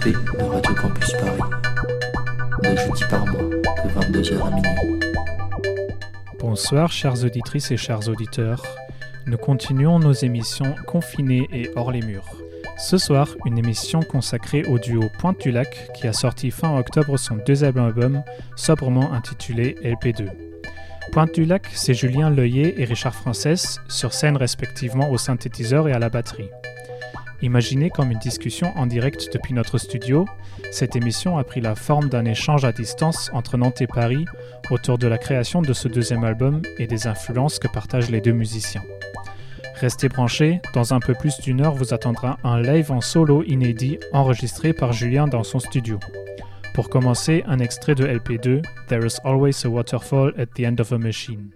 RSP de Radio Campus Paris. De jeudi par mois, de 22h à minuit. Bonsoir chères auditrices et chers auditeurs. Nous continuons nos émissions confinées et hors les murs. Ce soir, une émission consacrée au duo Pointe du Lac qui a sorti fin octobre son deuxième album, sobrement intitulé LP2. Pointe du Lac, c'est Julien Leuillet et Richard Frances, sur scène respectivement au synthétiseur et à la batterie. Imaginée comme une discussion en direct depuis notre studio, cette émission a pris la forme d'un échange à distance entre Nantes et Paris autour de la création de ce deuxième album et des influences que partagent les deux musiciens. Restez branchés, dans un peu plus d'une heure vous attendra un live en solo inédit enregistré par Julien dans son studio. Pour commencer, un extrait de LP2, There is always a waterfall at the end of a machine.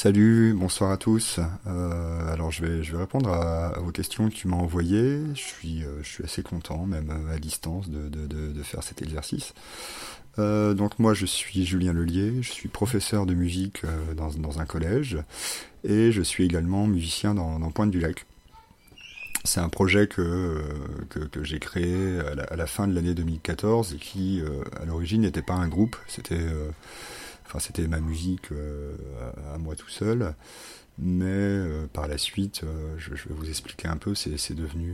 Salut, bonsoir à tous. Euh, alors je vais, répondre à, vos questions que tu m'as envoyées. Je suis, euh, je suis assez content, même euh, à distance, de, faire cet exercice. donc moi je suis Julien Lelier, je suis professeur de musique dans, dans, un collège et je suis également musicien dans, dans Pointe du Lac. C'est un projet que, que, que j'ai créé à la, à la, fin de l'année 2014 et qui à l'origine n'était pas un groupe, c'était Enfin, c'était ma musique euh, à, moi tout seul. Mais euh, par la suite, euh, je, vais vous expliquer un peu, c'est devenu,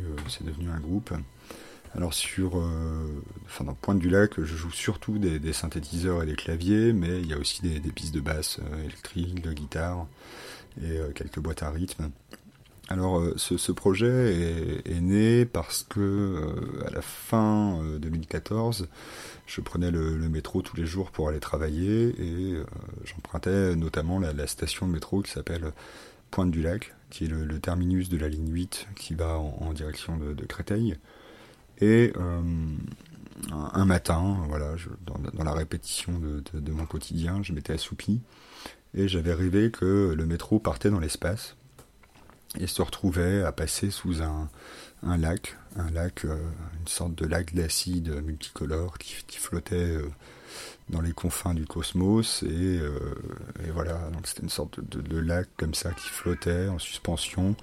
un groupe. Alors sur, enfin dans Pointe du Lac, je joue surtout des, synthétiseurs et des claviers, mais il y a aussi des, pistes de basse électrique, de guitare et quelques boîtes à rythme. Alors ce, projet est, né parce que à la fin 2014, je prenais le, métro tous les jours pour aller travailler et euh, j'empruntais notamment la, station de métro qui s'appelle Pointe du Lac, qui est le, terminus de la ligne 8 qui va en, direction de, Créteil. Et euh, un, matin, voilà, dans, la répétition de, mon quotidien, je m'étais assoupi et j'avais rêvé que le métro partait dans l'espace et se retrouvait à passer sous un, un lac, un lac, euh, une sorte de lac d'acide multicolore qui, flottait euh, dans les confins du cosmos et, euh, voilà, donc c'était une sorte de, lac comme ça qui flottait en suspension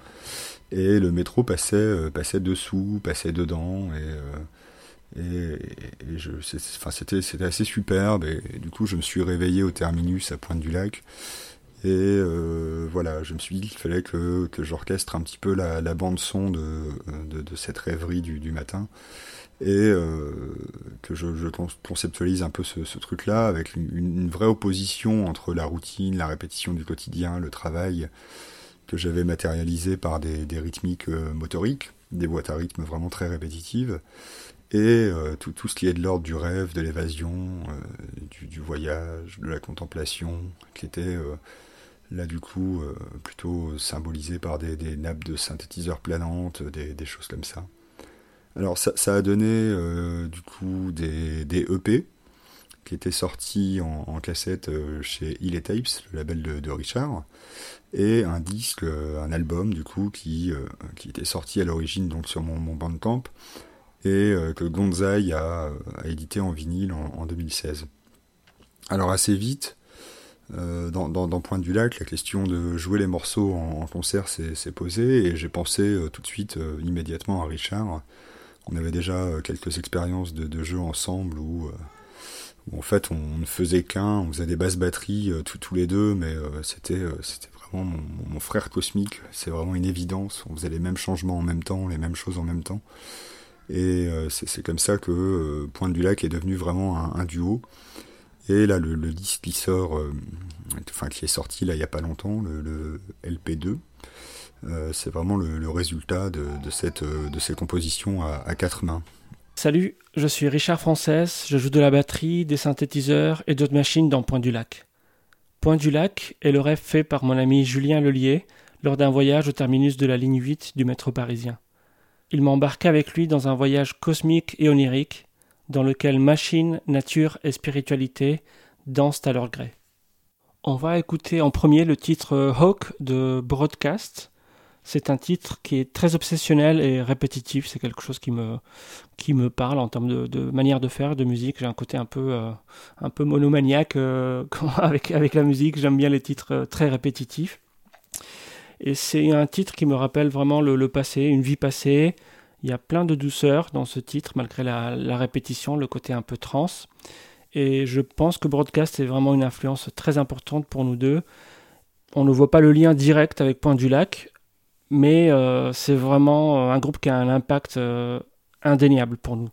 et le métro passait, passait dessous, passait dedans et, et, je, enfin, c'était, c'était assez superbe et, du coup je me suis réveillé au terminus à Pointe du Lac et euh, voilà, je me suis dit qu'il fallait que, j'orchestre un petit peu la, la bande son de, cette rêverie du, matin. Et euh, que je, conceptualise un peu ce, truc-là avec une, vraie opposition entre la routine, la répétition du quotidien, le travail que j'avais matérialisé par des, rythmiques euh, motoriques, des boîtes à rythme vraiment très répétitives, et tout, ce qui est de l'ordre du rêve, de l'évasion, du, du, voyage, de la contemplation, qui était Là, du coup, euh, plutôt symbolisé par des, nappes de synthétiseurs planantes, des, choses comme ça. Alors, ça, a donné, euh, du coup, des, EP qui étaient sortis en, cassette euh, chez Illet Tapes, le label de, Richard, et un disque, un album, du coup, qui, était sorti à l'origine donc sur mon, Bandcamp, et que Gonzai a, édité en vinyle en 2016. Alors, assez vite, euh, dans, dans, Point du Lac, la question de jouer les morceaux en, concert s'est posée et j'ai pensé euh, tout de suite, euh, immédiatement à Richard. On avait déjà quelques expériences de, jeu ensemble où, en fait on ne faisait qu'un, on faisait des basses batteries tous les deux, mais c'était vraiment mon, frère cosmique. C'est vraiment une évidence. On faisait les mêmes changements en même temps, les mêmes choses en même temps. Et c'est comme ça que Point du Lac est devenu vraiment un duo. Et là, le, disque qui sort, euh, enfin qui est sorti là il n'y a pas longtemps, le, LP2, euh, c'est vraiment le, résultat de, cette, euh, de ces compositions à, quatre mains. Salut, je suis Richard Frances, je joue de la batterie, des synthétiseurs et d'autres machines dans Point du Lac. Point du Lac est le rêve fait par mon ami Julien Lelier lors d'un voyage au terminus de la ligne 8 du métro parisien. Il m'embarqua avec lui dans un voyage cosmique et onirique dans lequel machine, nature et spiritualité dansent à leur gré. On va écouter en premier le titre Hawk de Broadcast. C'est un titre qui est très obsessionnel et répétitif. C'est quelque chose qui me, qui me parle en termes de, manière de faire, de musique. J'ai un côté un peu, euh, un peu monomaniaque euh, avec, avec la musique. J'aime bien les titres euh, très répétitifs. Et c'est un titre qui me rappelle vraiment le passé, une vie passée, il y a plein de douceur dans ce titre, malgré la, répétition, le côté un peu trans. Et je pense que Broadcast est vraiment une influence très importante pour nous deux. On ne voit pas le lien direct avec Point du Lac, mais euh, c'est vraiment un groupe qui a un impact euh, indéniable pour nous.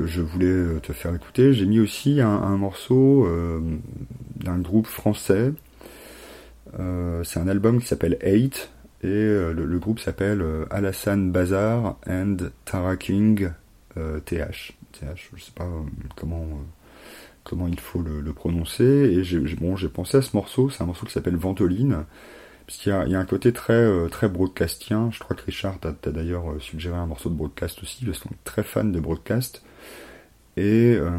Je voulais te faire écouter. J'ai mis aussi un, morceau euh, d'un groupe français. Euh, c'est un album qui s'appelle Eight et euh, le, groupe s'appelle Alassane Bazar and Tara King TH. TH, je sais pas comment comment il faut le, prononcer. Et j'ai pensé à ce morceau. C'est un morceau qui s'appelle Ventoline. Puisqu'il y, y a, un côté très, très broadcastien. Je crois que Richard t'a d'ailleurs suggéré un morceau de broadcast aussi, parce qu'on est très fan de broadcast. Et euh,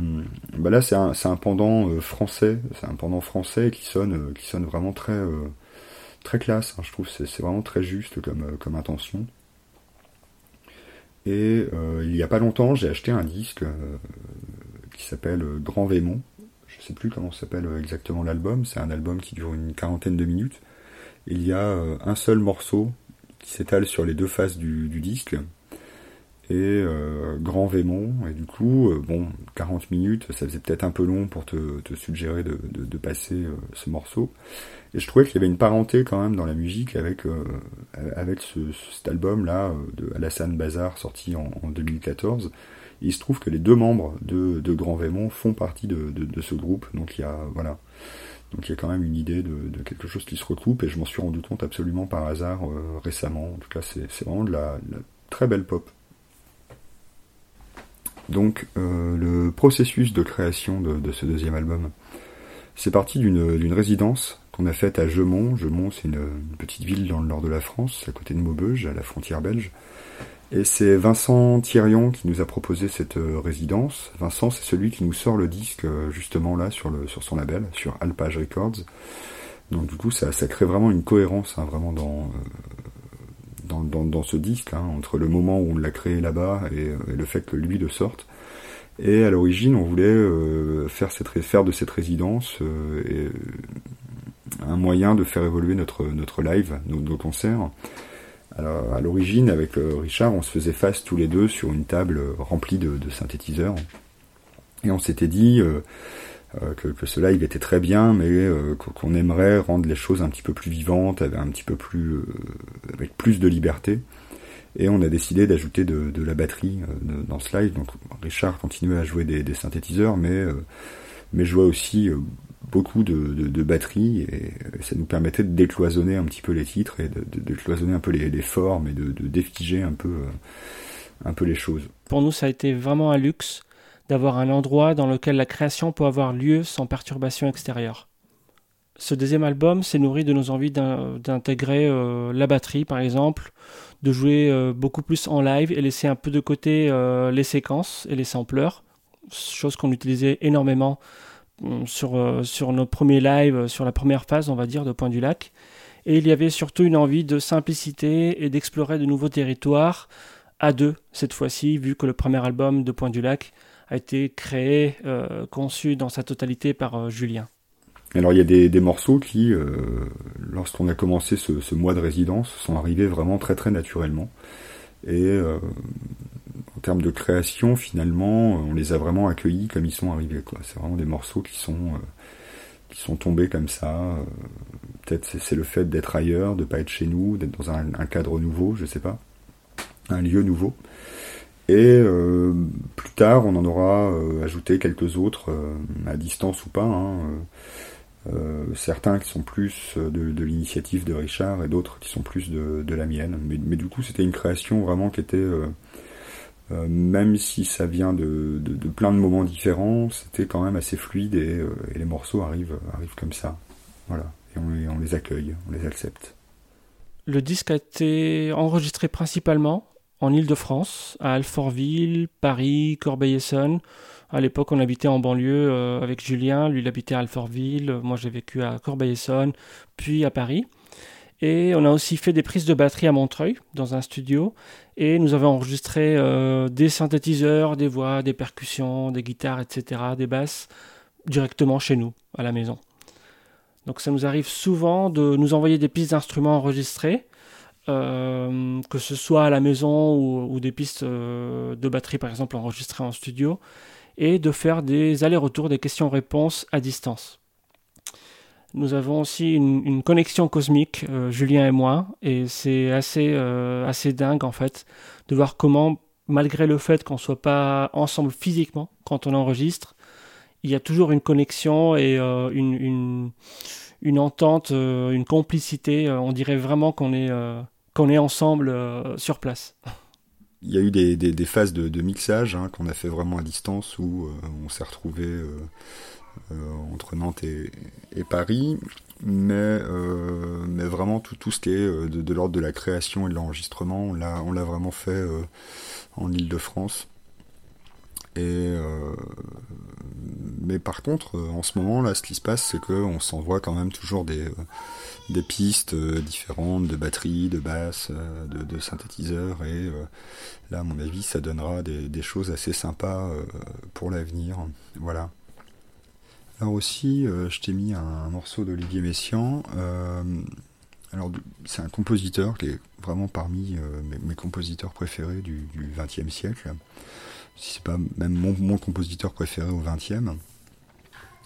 bah là, c'est un, un, pendant euh, français, c'est un pendant français qui sonne, euh, qui sonne vraiment très, très classe. Hein, je trouve c'est vraiment très juste comme, comme intention. Et il n'y a pas longtemps, j'ai acheté un disque qui s'appelle Grand Vémont. Je sais plus comment s'appelle exactement l'album. C'est un album qui dure une quarantaine de minutes. Il y a un seul morceau qui s'étale sur les deux faces du, du disque et euh, Grand Vémont. Et du coup, euh, bon, 40 minutes, ça faisait peut-être un peu long pour te, suggérer de, passer euh, ce morceau. Et je trouvais qu'il y avait une parenté quand même dans la musique avec, avec ce, cet album-là de Alassane Bazar sorti en, 2014. il se trouve que les deux membres de, Grand Vémont font partie de, ce groupe. Donc il y a, voilà. Donc il y a quand même une idée de, quelque chose qui se recoupe et je m'en suis rendu compte absolument par hasard récemment. En tout cas, c'est vraiment de la très belle pop. Donc euh, le processus de création de, ce deuxième album, c'est parti d'une résidence qu'on a faite à Gemont. Gemont, c'est une, petite ville dans le nord de la France, à côté de Maubeuge, à la frontière belge. Et c'est Vincent Thirion qui nous a proposé cette euh, résidence. Vincent, c'est celui qui nous sort le disque euh, justement là sur, son label, sur Alpage Records. Donc du coup, ça, crée vraiment une cohérence, hein, vraiment dans, dans, ce disque, hein, entre le moment où on l'a créé là-bas et, le fait que lui le sorte. Et à l'origine, on voulait euh, faire, de cette résidence euh, un moyen de faire évoluer notre, notre live, nos, concerts. Alors, à l'origine, avec euh, Richard, on se faisait face tous les deux sur une table remplie de, synthétiseurs. Et on s'était dit, euh, que, ce live était très bien, mais euh, qu'on aimerait rendre les choses un petit peu plus vivantes, avec un petit peu plus, euh, avec plus de liberté. Et on a décidé d'ajouter de, la batterie dans ce live. Donc Richard continuait à jouer des, des synthétiseurs, mais mais jouait aussi beaucoup de, de, batterie et, ça nous permettait de décloisonner un petit peu les titres et de, décloisonner un peu les, formes et de, défiger un peu un peu les choses. Pour nous, ça a été vraiment un luxe d'avoir un endroit dans lequel la création peut avoir lieu sans perturbation extérieure. Ce deuxième album s'est nourri de nos envies d'intégrer euh, la batterie par exemple, de jouer euh, beaucoup plus en live et laisser un peu de côté euh, les séquences et les sampleurs, chose qu'on utilisait énormément sur, sur nos premiers lives, sur la première phase on va dire de Point du Lac. Et il y avait surtout une envie de simplicité et d'explorer de nouveaux territoires à deux cette fois-ci, vu que le premier album de Point du Lac a été créé, euh, conçu dans sa totalité par euh, Julien. Alors il y a des, morceaux qui, euh, lorsqu'on a commencé ce, mois de résidence, sont arrivés vraiment très très naturellement. Et en termes de création, finalement, on les a vraiment accueillis comme ils sont arrivés. C'est vraiment des morceaux qui sont qui sont tombés comme ça. Peut-être c'est le fait d'être ailleurs, de pas être chez nous, d'être dans un, cadre nouveau, je sais pas, un lieu nouveau. Et euh, plus tard, on en aura euh, ajouté quelques autres, euh, à distance ou pas. Hein, certains qui sont plus de, l'initiative de Richard et d'autres qui sont plus de, la mienne. Mais, du coup, c'était une création vraiment qui était, même si ça vient de, plein de moments différents, c'était quand même assez fluide et, les morceaux arrivent, arrivent comme ça. Voilà. Et on, on les accueille, on les accepte. Le disque a été enregistré principalement en Ile-de-France, à Alfortville, Paris, Corbeil-Essonne. À l'époque, on habitait en banlieue euh, avec Julien. Lui, il habitait à Alfortville. Moi, j'ai vécu à Corbeil-Essonne, puis à Paris. Et on a aussi fait des prises de batterie à Montreuil, dans un studio. Et nous avons enregistré euh, des synthétiseurs, des voix, des percussions, des guitares, etc., des basses, directement chez nous, à la maison. Donc ça nous arrive souvent de nous envoyer des pistes d'instruments enregistrées euh, que ce soit à la maison ou, des pistes euh, de batterie par exemple enregistrées en studio, et de faire des allers-retours, des questions-réponses à distance. Nous avons aussi une, connexion cosmique, euh, Julien et moi, et c'est assez, assez dingue en fait de voir comment, malgré le fait qu'on ne soit pas ensemble physiquement quand on enregistre, il y a toujours une connexion et une, une, une, entente, une complicité. on dirait vraiment qu'on est qu'on est ensemble euh, sur place. Il y a eu des, des, phases de, mixage hein, qu'on a fait vraiment à distance où euh, on s'est retrouvé euh, entre Nantes et, Paris, mais, mais vraiment tout, tout ce qui est de, l'ordre de la création et de l'enregistrement, on l'a, vraiment fait en Ile-de-France. Et mais par contre, en ce moment là, ce qui se passe, c'est qu'on s'envoie quand même toujours des, des pistes euh, différentes de batterie, de basse, euh, de, synthétiseurs et euh, là à mon avis ça donnera des, choses assez sympas pour l'avenir. Voilà. Alors aussi je t'ai mis un, morceau d'Olivier Messiaen. alors, c'est un compositeur qui est vraiment parmi mes, compositeurs préférés du XXe siècle. Si c'est pas même mon, compositeur préféré au XXe.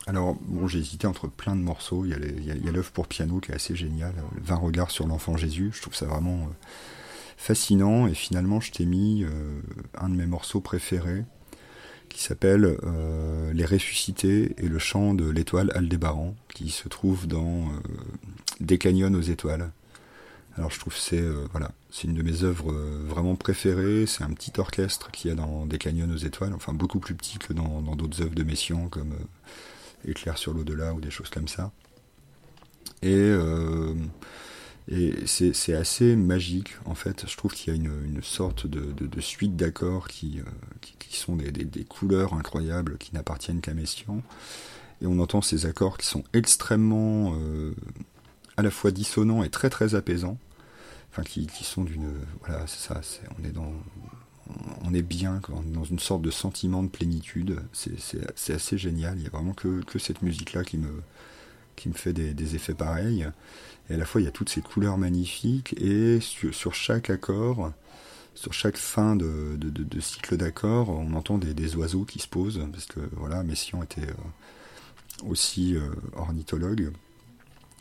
Alors, bon, j'ai hésité entre plein de morceaux. Il y a l'œuvre pour piano qui est assez géniale, 20 regards sur l'enfant Jésus. Je trouve ça vraiment fascinant. Et finalement, je t'ai mis un de mes morceaux préférés, qui s'appelle euh, Les Ressuscités et le chant de l'étoile Aldébaran, qui se trouve dans euh, Des canyons aux étoiles. Alors je trouve c'est euh, voilà, c'est une de mes œuvres vraiment préférées. C'est un petit orchestre qu'il y a dans Des canyons aux étoiles, enfin beaucoup plus petit que dans d'autres œuvres de Messiaen comme Éclair sur l'au-delà ou des choses comme ça. Et et c'est assez magique, en fait. Je trouve qu'il y a une, sorte de, suite d'accords qui, euh, qui, sont des, couleurs incroyables qui n'appartiennent qu'à Messiaen. Et on entend ces accords qui sont extrêmement euh, à la fois dissonants et très très apaisants. Enfin, qui, sont d'une. Voilà, c'est ça. on est dans. On est bien, dans une sorte de sentiment de plénitude. C'est assez génial. Il n'y a vraiment que, que cette musique-là qui me, qui me fait des, effets pareils. Et à la fois, il y a toutes ces couleurs magnifiques, et sur, chaque accord, sur chaque fin de, cycle d'accords, on entend des, oiseaux qui se posent, parce que voilà, Messiaen était euh, aussi euh, ornithologue.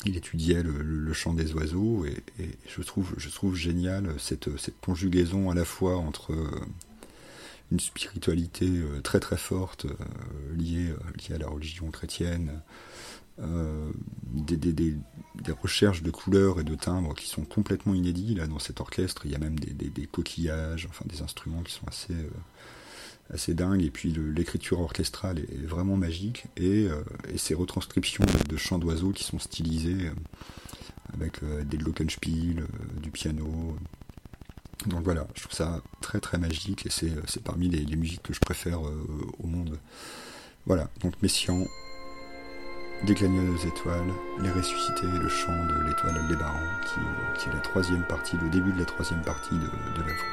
Il étudiait le, chant des oiseaux, et, je, trouve, je trouve génial cette, cette conjugaison à la fois entre euh, une spiritualité très très forte liée, liée à la religion chrétienne, euh, des, recherches de couleurs et de timbres qui sont complètement inédits. Là, dans cet orchestre, il y a même des, coquillages, enfin des instruments qui sont assez, euh, assez dingues. Et puis l'écriture orchestrale est, vraiment magique. Et, euh, ces retranscriptions de, chants d'oiseaux qui sont stylisés avec des glockenspiel, du piano. Donc voilà, je trouve ça très très magique et c'est parmi les, les, musiques que je préfère au monde. Voilà, donc Messiaen, des aux étoiles, les ressuscités le chant de l'étoile Aldébaran, qui, qui est la troisième partie, le début de la troisième partie de, de l'œuvre.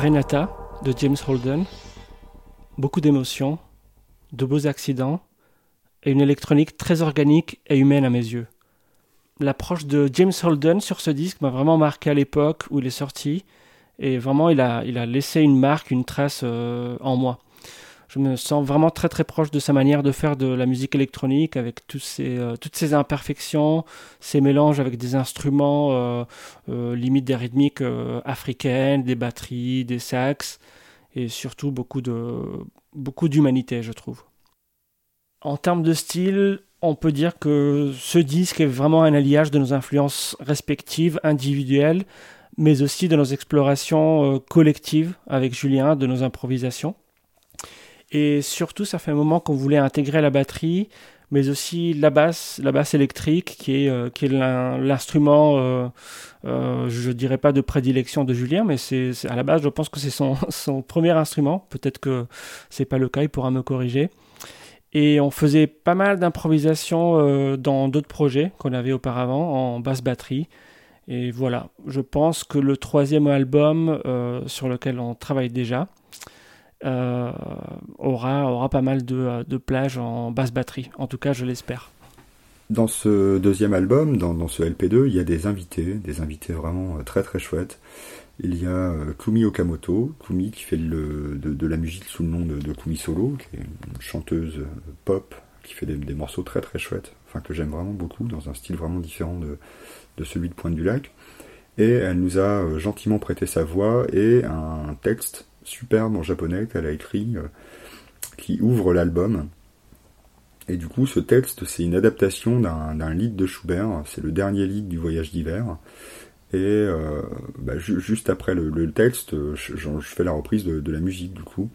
Renata de James Holden. Beaucoup d'émotions, de beaux accidents et une électronique très organique et humaine à mes yeux. L'approche de James Holden sur ce disque m'a vraiment marqué à l'époque où il est sorti et vraiment il a, laissé une marque, une trace euh, en moi. Je me sens vraiment très très proche de sa manière de faire de la musique électronique avec tous ces, euh, toutes ces imperfections, ces mélanges avec des instruments euh, euh limite des rythmiques africaines, des batteries, des sax et surtout beaucoup de beaucoup d'humanité, je trouve. En termes de style, on peut dire que ce disque est vraiment un alliage de nos influences respectives, individuelles, mais aussi de nos explorations euh, collectives avec Julien, de nos improvisations. Et surtout, ça fait un moment qu'on voulait intégrer la batterie, mais aussi la basse, la basse électrique, qui est, euh, est l'instrument, euh, euh, je dirais pas de prédilection de Julien, mais c'est à la base, je pense que c'est son, son premier instrument. Peut-être que c'est pas le cas, il pourra me corriger. Et on faisait pas mal d'improvisation dans d'autres projets qu'on avait auparavant en basse batterie. Et voilà, je pense que le troisième album sur lequel on travaille déjà euh, aura, aura pas mal de, de plages en basse batterie. En tout cas, je l'espère. Dans ce deuxième album, dans, dans, ce LP2, il y a des invités, des invités vraiment très très chouettes. Il y a Kumi Okamoto, Kumi qui fait le, de, de, la musique sous le nom de, de, Kumi Solo, qui est une chanteuse pop qui fait des, des, morceaux très très chouettes, enfin que j'aime vraiment beaucoup, dans un style vraiment différent de, de celui de Pointe du Lac. Et elle nous a gentiment prêté sa voix et un texte superbe en japonais qu'elle a écrit qui ouvre l'album. Et du coup, ce texte, c'est une adaptation d'un lied de Schubert, c'est le dernier lied du voyage d'hiver. Et euh, bah, ju juste après le, texte, je, fais la reprise de, la musique du coup.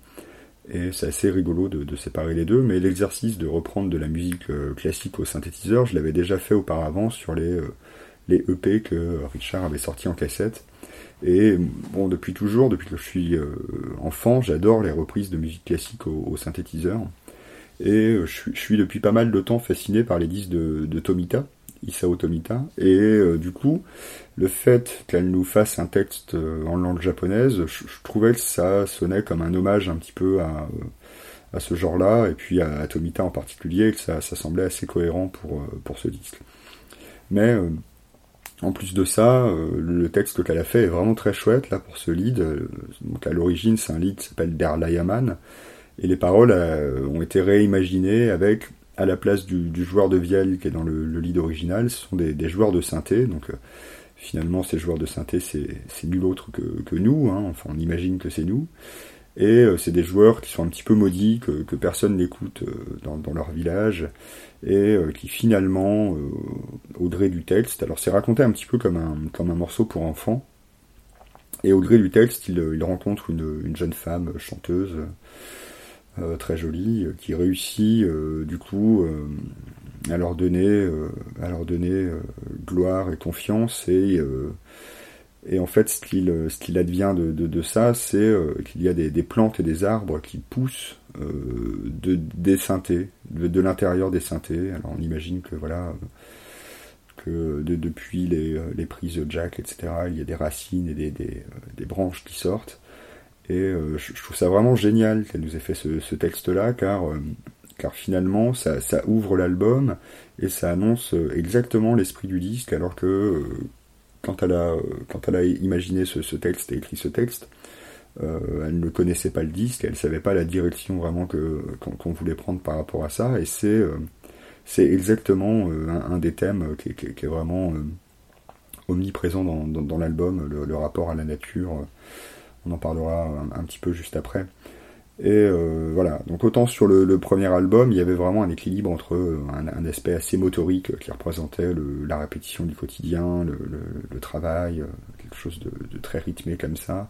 Et c'est assez rigolo de, séparer les deux, mais l'exercice de reprendre de la musique euh, classique au synthétiseur, je l'avais déjà fait auparavant sur les, euh, les EP que Richard avait sortis en cassette. Et bon, depuis toujours, depuis que je suis euh, enfant, j'adore les reprises de musique classique au, au synthétiseur. Et je suis, je, suis, depuis pas mal de temps fasciné par les disques de, de Tomita, Isao Tomita. Et euh, du coup, le fait qu'elle nous fasse un texte euh, en langue japonaise, je, je, trouvais que ça sonnait comme un hommage un petit peu à, à ce genre-là, et puis à, à, Tomita en particulier, que ça, ça semblait assez cohérent pour, euh, pour ce disque. Mais en plus de ça, le texte qu'elle a fait est vraiment très chouette là pour ce lead. Donc à l'origine, c'est un lead qui s'appelle Der Layaman, et les paroles ont été réimaginées avec à la place du, joueur de vielle qui est dans le, le lead original, ce sont des, joueurs de synthé. Donc euh, finalement, ces joueurs de synthé, c'est nul autre que, que nous. Hein, enfin, on imagine que c'est nous. Et euh, c'est des joueurs qui sont un petit peu maudits, que, que personne n'écoute euh, dans, dans, leur village, et qui finalement, au gré du texte, alors c'est raconté un petit peu comme un, comme un morceau pour enfants, et au gré du texte, il, il rencontre une, une jeune femme chanteuse euh, très jolie, qui réussit euh, du coup euh, à leur donner, à leur donner gloire et confiance. Et et en fait, ce qu'il qu'il advient de, de, de ça, c'est qu'il y a des, plantes et des arbres qui poussent de des synthés, de, de l'intérieur des synthés. Alors on imagine que voilà que de, depuis les, prises jack, etc., il y a des racines et des, branches qui sortent. Et euh, je, trouve ça vraiment génial qu'elle nous ait fait ce, texte-là, car, euh, finalement, ça, ça ouvre l'album et ça annonce euh, exactement l'esprit du disque, alors que euh, quand, elle a, imaginé ce, texte et écrit ce texte, elle ne connaissait pas le disque, elle savait pas la direction vraiment qu'on qu voulait prendre par rapport à ça, et c'est c'est exactement un, un, des thèmes qui, est vraiment omniprésent dans, l'album, le, rapport à la nature on en parlera un petit peu juste après. Et euh, voilà, donc autant sur le, premier album, il y avait vraiment un équilibre entre un, un aspect assez motorique qui représentait la répétition du quotidien, le, travail, euh, quelque chose de, très rythmé comme ça,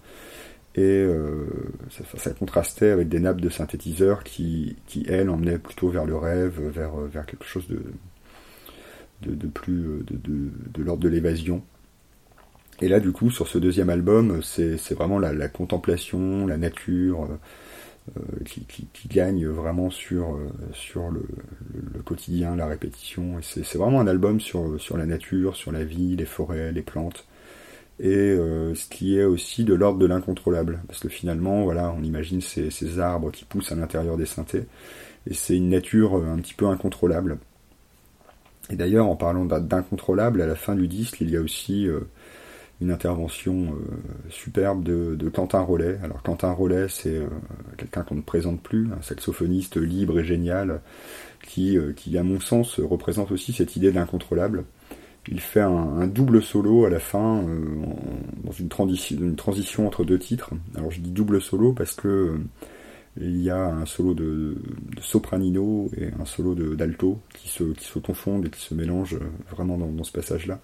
et euh, ça, contrastait avec des nappes de synthétiseurs qui, qui elles, emmenaient plutôt vers le rêve, vers, vers quelque chose de, de, plus de, l'ordre de l'évasion. Et là, du coup, sur ce deuxième album, c'est vraiment la, la, contemplation, la nature euh, qui, qui, qui, gagne vraiment sur, euh, sur le, le, le, quotidien, la répétition. C'est vraiment un album sur, sur la nature, sur la vie, les forêts, les plantes. et ce qui est aussi de l'ordre de l'incontrôlable. Parce que finalement, voilà, on imagine ces, ces, arbres qui poussent à l'intérieur des synthés, et c'est une nature un petit peu incontrôlable. Et d'ailleurs, en parlant d'incontrôlable, à la fin du disque, il y a aussi une intervention superbe de, de, Quentin Rollet. Alors Quentin Rollet, c'est quelqu'un qu'on ne présente plus, un saxophoniste libre et génial, qui, qui à mon sens représente aussi cette idée d'incontrôlable il fait un, double solo à la fin, euh, dans une, transition entre deux titres. Alors je dis double solo parce que euh, il y a un solo de, sopranino et un solo d'alto qui se, qui se confondent et qui se mélangent euh, vraiment dans, ce passage-là.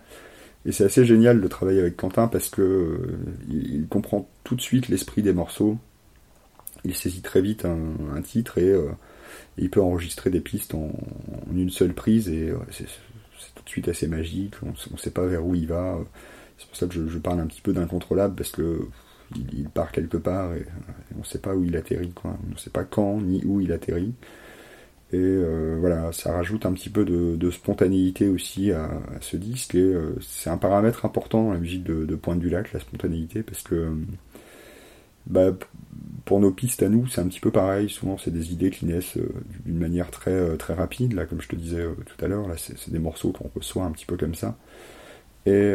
Et c'est assez génial de travailler avec Quentin parce que il, comprend tout de suite l'esprit des morceaux. Il saisit très vite un, titre et il peut enregistrer des pistes en, une seule prise et c'est tout de suite assez magique, on ne sait pas vers où il va. C'est pour ça que je, parle un petit peu d'incontrôlable, parce que il, part quelque part et, on ne sait pas où il atterrit, quoi. on ne sait pas quand ni où il atterrit. Et euh, voilà, ça rajoute un petit peu de, spontanéité aussi à, ce disque, et euh, c'est un paramètre important dans la musique de, de Pointe du Lac, la spontanéité, parce que bah, pour nos pistes à nous, c'est un petit peu pareil. Souvent, c'est des idées qui naissent euh, d'une manière très, euh, très rapide. Là, comme je te disais euh, tout à l'heure, là, c'est des morceaux qu'on reçoit un petit peu comme ça. Et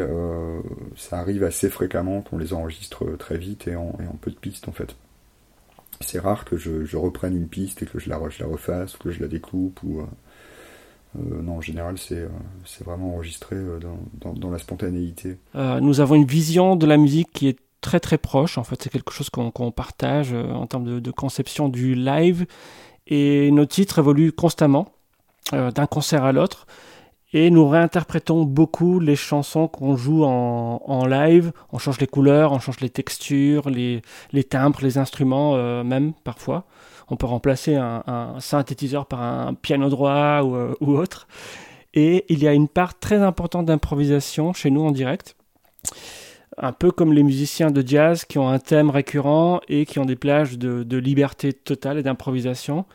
ça arrive assez fréquemment qu'on les enregistre très vite et en, peu de pistes, en fait. C'est rare que je, reprenne une piste et que je la, refasse, que je la découpe, ou... non, en général, c'est vraiment enregistré dans, la spontanéité. nous avons une vision de la musique qui est très très proche. En fait, c'est quelque chose qu'on partage euh, en termes de, conception du live. Et nos titres évoluent constamment euh, d'un concert à l'autre. Et nous réinterprétons beaucoup les chansons qu'on joue en, live. On change les couleurs, on change les textures, les, timbres, les instruments euh, même parfois. On peut remplacer un, synthétiseur par un piano droit ou, ou, autre. Et il y a une part très importante d'improvisation chez nous en direct un peu comme les musiciens de jazz qui ont un thème récurrent et qui ont des plages de, liberté totale et d'improvisation.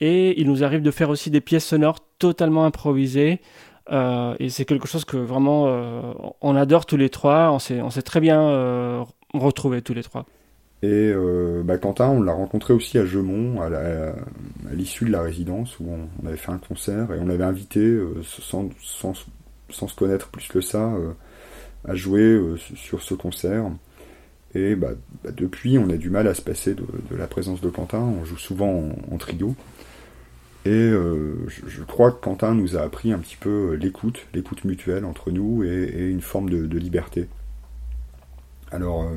Et il nous arrive de faire aussi des pièces sonores totalement improvisées. Euh, et c'est quelque chose que vraiment euh, on adore tous les trois. On s'est, très bien euh, retrouvés tous les trois. Et bah, Quentin, on l'a rencontré aussi à Gemont, à, l'issue de la résidence, où on, avait fait un concert et on l'avait invité, sans, sans, sans, se connaître plus que ça, à jouer euh, sur ce concert. Et bah, bah, depuis, on a du mal à se passer de, la présence de Quentin. On joue souvent en, trio. Et euh, je, crois que Quentin nous a appris un petit peu l'écoute, l'écoute mutuelle entre nous et, une forme de, liberté. Alors,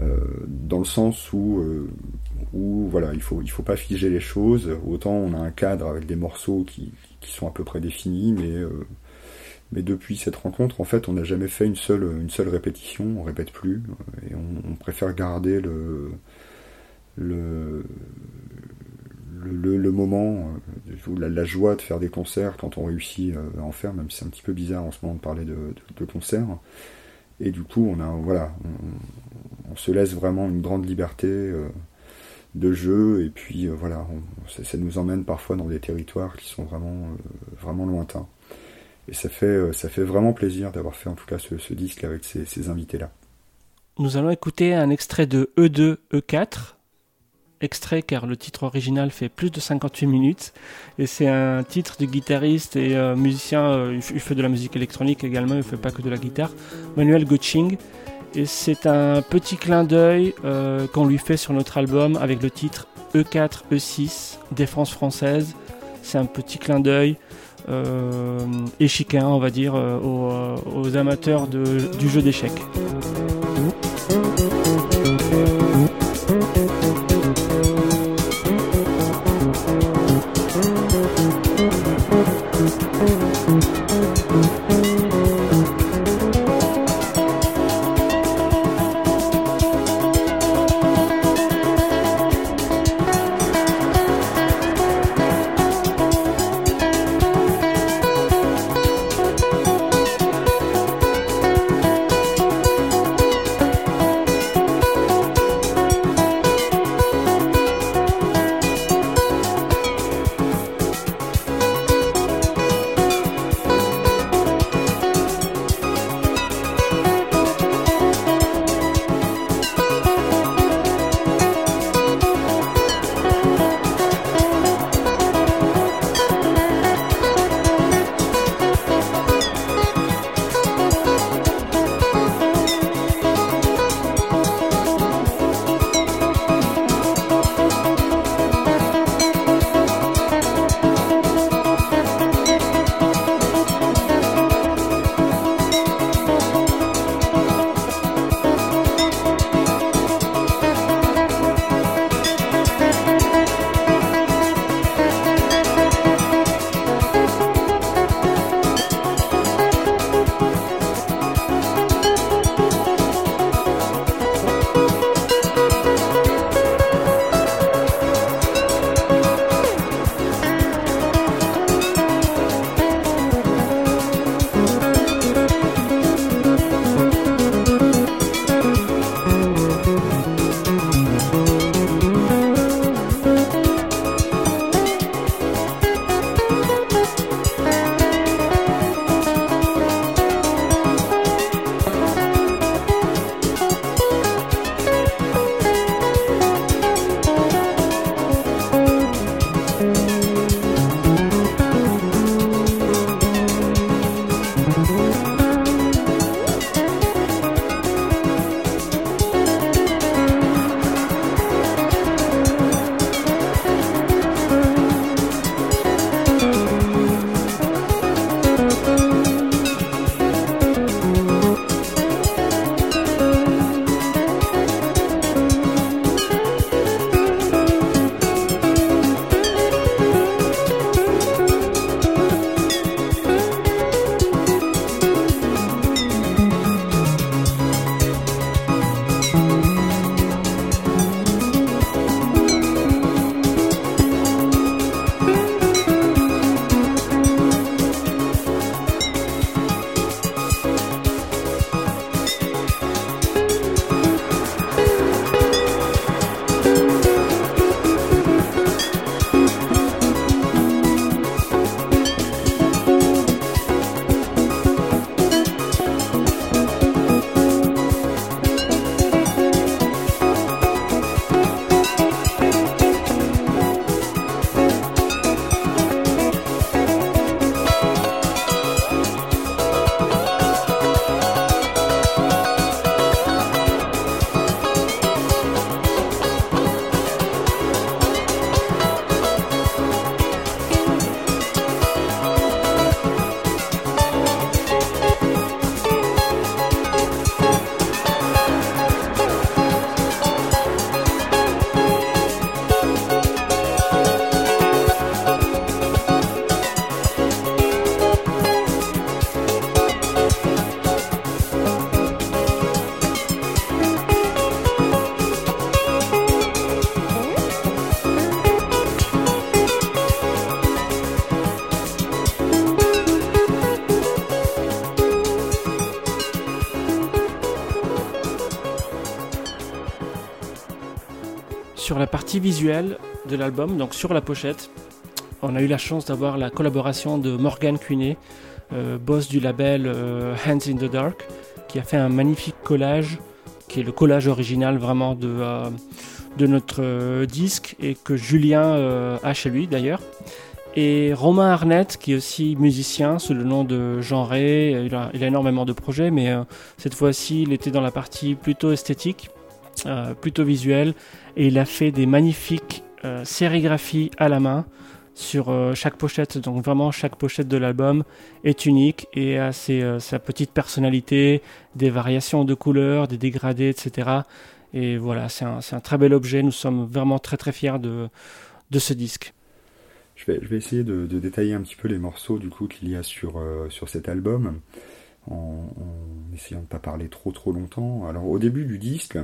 euh, dans le sens où, voilà, il faut, il faut pas figer les choses. Autant on a un cadre avec des morceaux qui, qui sont à peu près définis, mais mais depuis cette rencontre, en fait, on n'a jamais fait une seule, une seule répétition, on répète plus, et on, préfère garder le, le, le, moment, euh, la, la, joie de faire des concerts quand on réussit euh, à en faire, même si c'est un petit peu bizarre en ce moment de parler de, de, concerts. Et du coup, on a, voilà, on, se laisse vraiment une grande liberté euh, de jeu, et puis voilà, ça, nous emmène parfois dans des territoires qui sont vraiment, vraiment lointains. Et ça fait, ça fait vraiment plaisir d'avoir fait en tout cas ce, disque avec ces, invités-là. Nous allons écouter un extrait de E2, E4. Extrait car le titre original fait plus de 58 minutes. Et c'est un titre du guitariste et euh, musicien, euh, il fait de la musique électronique également, il fait pas que de la guitare, Manuel Goching. Et c'est un petit clin d'œil qu'on lui fait sur notre album avec le titre E4, E6, Défense française. C'est un petit clin d'œil euh, échiquin, on va dire, euh, aux, amateurs de, du jeu d'échecs. Partie visuelle de l'album, donc sur la pochette, on a eu la chance d'avoir la collaboration de Morgan Cuinet, euh, boss du label euh, Hands in the Dark, qui a fait un magnifique collage, qui est le collage original vraiment de, euh, notre disque et que Julien a chez lui d'ailleurs. Et Romain Arnett, qui est aussi musicien sous le nom de Jean Ray, il a, énormément de projets, mais cette fois-ci il était dans la partie plutôt esthétique, plutôt visuelle, et il a fait des magnifiques sérigraphies à la main sur euh, chaque pochette. Donc vraiment chaque pochette de l'album est unique et a euh, sa petite personnalité, des variations de couleurs, des dégradés, etc. Et voilà, c'est un, un, très bel objet. Nous sommes vraiment très très fiers de, de ce disque. Je vais, je vais essayer de, détailler un petit peu les morceaux du coup qu'il y a sur, euh, sur cet album, en, en, essayant de ne pas parler trop trop longtemps. Alors au début du disque,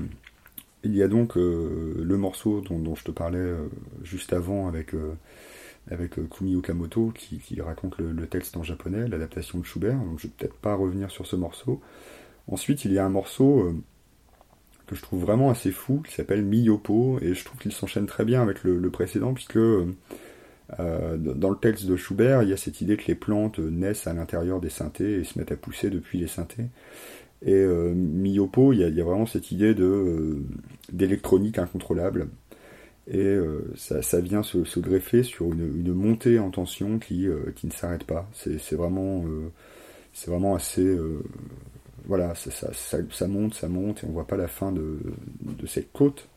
il y a donc le morceau dont, je te parlais juste avant avec avec euh, Kumi Okamoto qui, raconte le, texte en japonais, l'adaptation de Schubert, donc je vais peut-être pas revenir sur ce morceau. Ensuite, il y a un morceau euh, que je trouve vraiment assez fou, qui s'appelle Miyopo, et je trouve qu'il s'enchaîne très bien avec le, précédent, puisque euh, dans le texte de Schubert, il y a cette idée que les plantes naissent à l'intérieur des synthés et se mettent à pousser depuis les synthés. Et Miyopo, il y, a, vraiment cette idée de d'électronique incontrôlable, et euh, ça, vient se, greffer sur une, montée en tension qui, euh, qui ne s'arrête pas. C'est vraiment, euh, c'est vraiment assez. voilà, ça, ça, monte, ça monte, et on voit pas la fin de, de cette côte,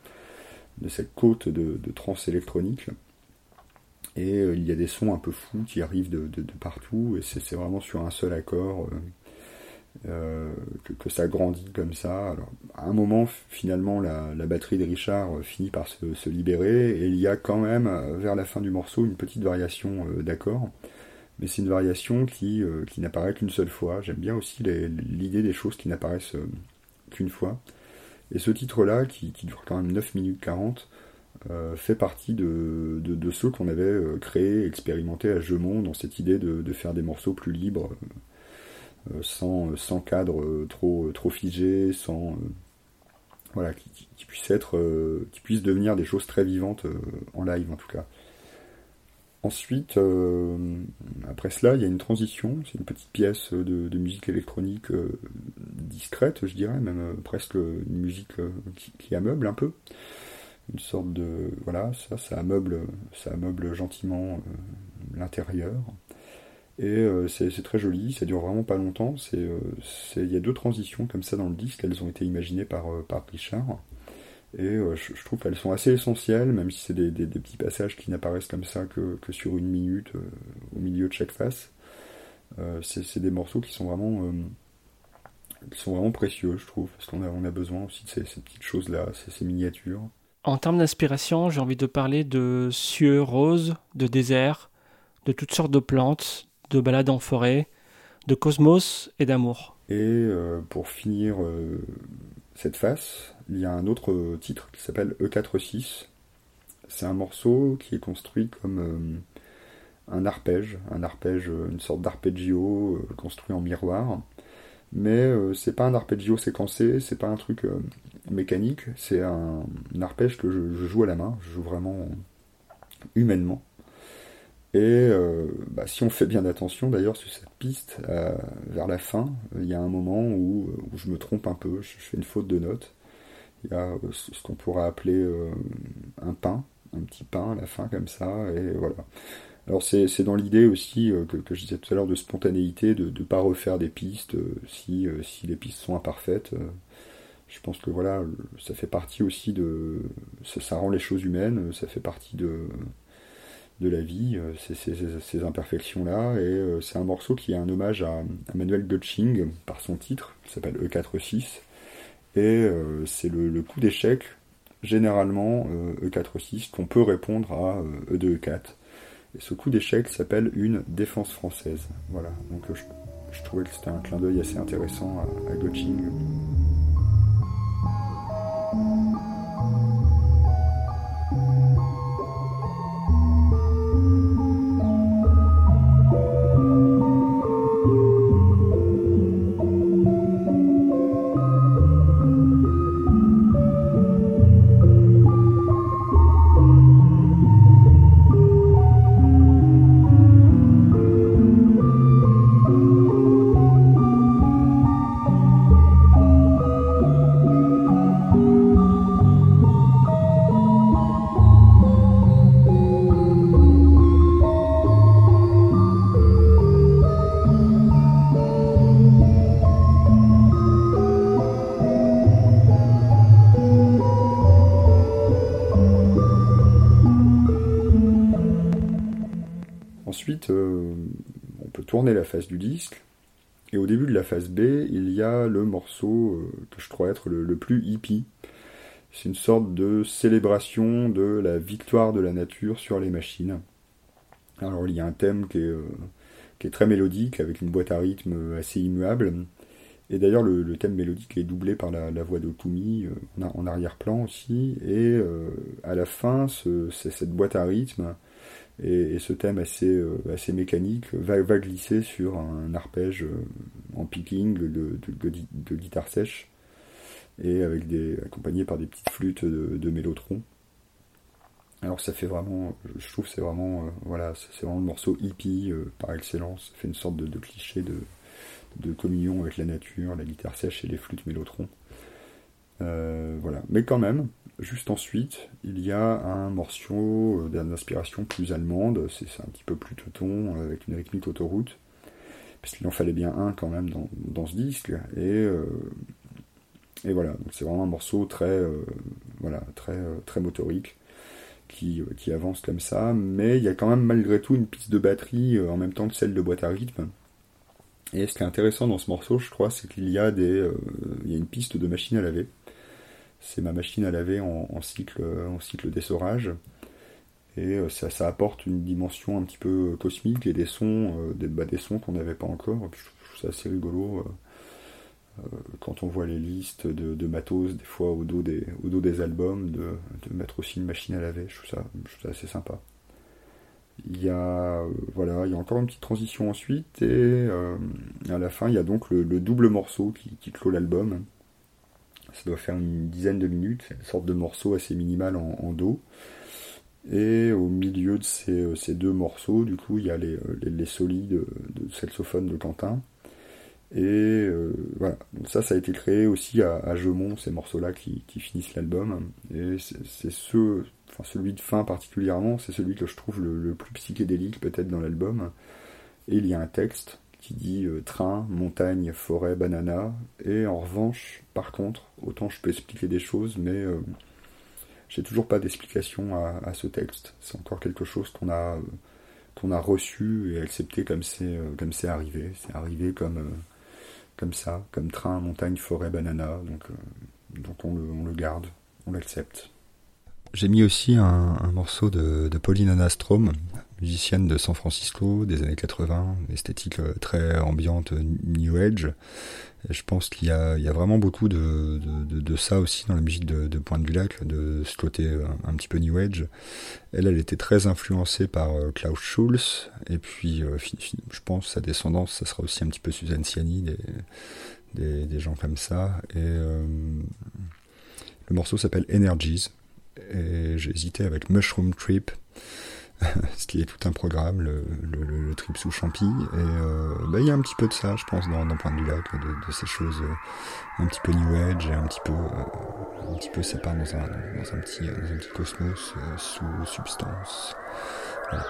de cette côte de, de trans électronique. Et il y a des sons un peu fous qui arrivent de, de partout, et c'est vraiment sur un seul accord. Euh, que, ça grandit comme ça. Alors, à un moment, finalement, la, batterie de Richard euh, finit par se, libérer, et il y a quand même, euh, vers la fin du morceau, une petite variation d'accord. Mais c'est une variation qui, qui n'apparaît qu'une seule fois. J'aime bien aussi l'idée des choses qui n'apparaissent qu'une fois. Et ce titre-là, qui, dure quand même 9 minutes 40, fait partie de, de, ceux qu'on avait créés, expérimentés à Jemont dans cette idée de, de faire des morceaux plus libres. Euh, sans, euh, sans cadre euh, trop, trop figé, sans voilà, qui, qui, puissent être, qui puissent devenir des choses très vivantes en live en tout cas. Ensuite, après cela, il y a une transition, c'est une petite pièce de, musique électronique discrète, je dirais, même presque une musique qui, qui, ameuble un peu. Une sorte de. Voilà, ça, ça ameuble, ça ameuble gentiment l'intérieur. Et euh, c'est très joli, ça dure vraiment pas longtemps. Euh, il y a deux transitions comme ça dans le disque, elles ont été imaginées par, euh, par Richard. Et je, trouve qu'elles sont assez essentielles, même si c'est des, petits passages qui n'apparaissent comme ça que, sur une minute au milieu de chaque face. c'est des morceaux qui sont vraiment, qui sont vraiment précieux, je trouve, parce qu'on a, on a besoin aussi de ces, ces petites choses-là, ces, ces miniatures. En termes d'inspiration, j'ai envie de parler de cieux roses, de désert, de toutes sortes de plantes, de balades en forêt, de cosmos et d'amour. Et euh, pour finir euh, cette face, il y a un autre titre qui s'appelle E46. C'est un morceau qui est construit comme euh, un arpège, un arpège, une sorte d'arpeggio construit en miroir. Mais c'est pas un arpeggio séquencé, c'est pas un truc mécanique, c'est un, arpège que je, joue à la main, je joue vraiment humainement. Et euh, bah, si on fait bien attention d'ailleurs sur cette piste, euh, vers la fin, il y a un moment où, je me trompe un peu, je, fais une faute de note. Il y a euh, ce qu'on pourrait appeler un pain, un petit pain à la fin comme ça, et voilà. Alors c'est dans l'idée aussi que, je disais tout à l'heure de spontanéité, de ne pas refaire des pistes si, si les pistes sont imparfaites. je pense que voilà, ça fait partie aussi de... ça rend les choses humaines, ça fait partie de de la vie, euh, ces, imperfections-là. Et euh, c'est un morceau qui est un hommage à, Manuel Gotching par son titre, qui s'appelle E46. Et euh, c'est le, coup d'échec, généralement E46, qu'on peut répondre à E2, E4. Et ce coup d'échec s'appelle une défense française. Voilà, donc je, trouvais que c'était un clin d'œil assez intéressant à, à face du disque. Et au début de la phase B, il y a le morceau que je crois être le plus hippie. C'est une sorte de célébration de la victoire de la nature sur les machines. Alors il y a un thème qui est, euh, très mélodique, avec une boîte à rythme assez immuable. Et d'ailleurs le, thème mélodique est doublé par la, voix d'Otumi euh, en, arrière-plan aussi. Et euh, à la fin, c'est cette boîte à rythme et, ce thème assez, assez mécanique va, glisser sur un arpège en picking de, guitare sèche et accompagné par des petites flûtes de, mélotron. Alors ça fait vraiment, je trouve c'est vraiment, euh, voilà, c'est vraiment le morceau hippie euh, par excellence. Ça fait une sorte de, cliché de, communion avec la nature, la guitare sèche et les flûtes mélotron. Euh, voilà. Mais quand même, juste ensuite, il y a un morceau d'inspiration plus allemande. C'est un petit peu plus teuton avec une rythmique autoroute, parce qu'il en fallait bien un quand même dans, ce disque. Et et voilà, c'est vraiment un morceau très, voilà, très, très motorique qui, euh, qui avance comme ça, mais il y a quand même malgré tout une piste de batterie euh, en même temps que celle de boîte à rythme. Et ce qui est intéressant dans ce morceau, je crois, c'est qu'il y a des, euh, y a une piste de machine à laver. C'est ma machine à laver en, cycle, en cycle d'essorage. Et ça, ça, apporte une dimension un petit peu cosmique et des sons, des, bah, des sons qu'on n'avait pas encore. Je trouve ça assez rigolo. Euh, quand on voit les listes de, matos, des fois au dos des, au dos des albums, de, mettre aussi une machine à laver, je trouve ça, je assez sympa. Il y a euh, voilà, il y a encore une petite transition ensuite et euh, à la fin il y a donc le, double morceau qui, clôt l'album. Ça doit faire une dizaine de minutes, une sorte de morceau assez minimal en, do. Et au milieu de ces, deux morceaux, du coup, il y a les, les, solides de saxophone de Quentin. Et euh, voilà, donc ça, ça a été créé aussi à, à ces morceaux-là qui, finissent l'album. Et c'est ce, enfin celui de fin particulièrement, c'est celui que je trouve le, plus psychédélique peut-être dans l'album. Et il y a un texte qui dit euh, train, montagne, forêt, banana. Et en revanche, par contre, autant je peux expliquer des choses, mais euh, j'ai toujours pas d'explication à, ce texte. C'est encore quelque chose qu'on a a reçu et accepté comme c'est c'est arrivé. C'est arrivé comme comme ça, comme train, montagne, forêt, banana. Donc, euh, donc on, le, garde, on l'accepte. J'ai mis aussi un, morceau de, Pauline Anastrom, musicienne de San Francisco des années 80, esthétique euh, très ambiante New Age. je pense qu'il y, a, vraiment beaucoup de, ça aussi dans la musique de, Pointe du Lac, de ce côté euh, un, petit peu New Age. Elle, elle était très influencée par Klaus Schulz, et puis je pense sa descendance, ça sera aussi un petit peu Suzanne Ciani, des, gens comme ça. Et euh, le morceau s'appelle Energies. Et j'ai hésité avec Mushroom Trip, ce qui est tout un programme, le, le, trip sous champi. Et euh, bah, il y a un petit peu de ça, je pense, dans, dans Point du Lac, de, ces choses euh, un petit peu New Age et un petit peu, un petit peu ça dans un, dans un, petit, dans un petit cosmos sous substance. Voilà.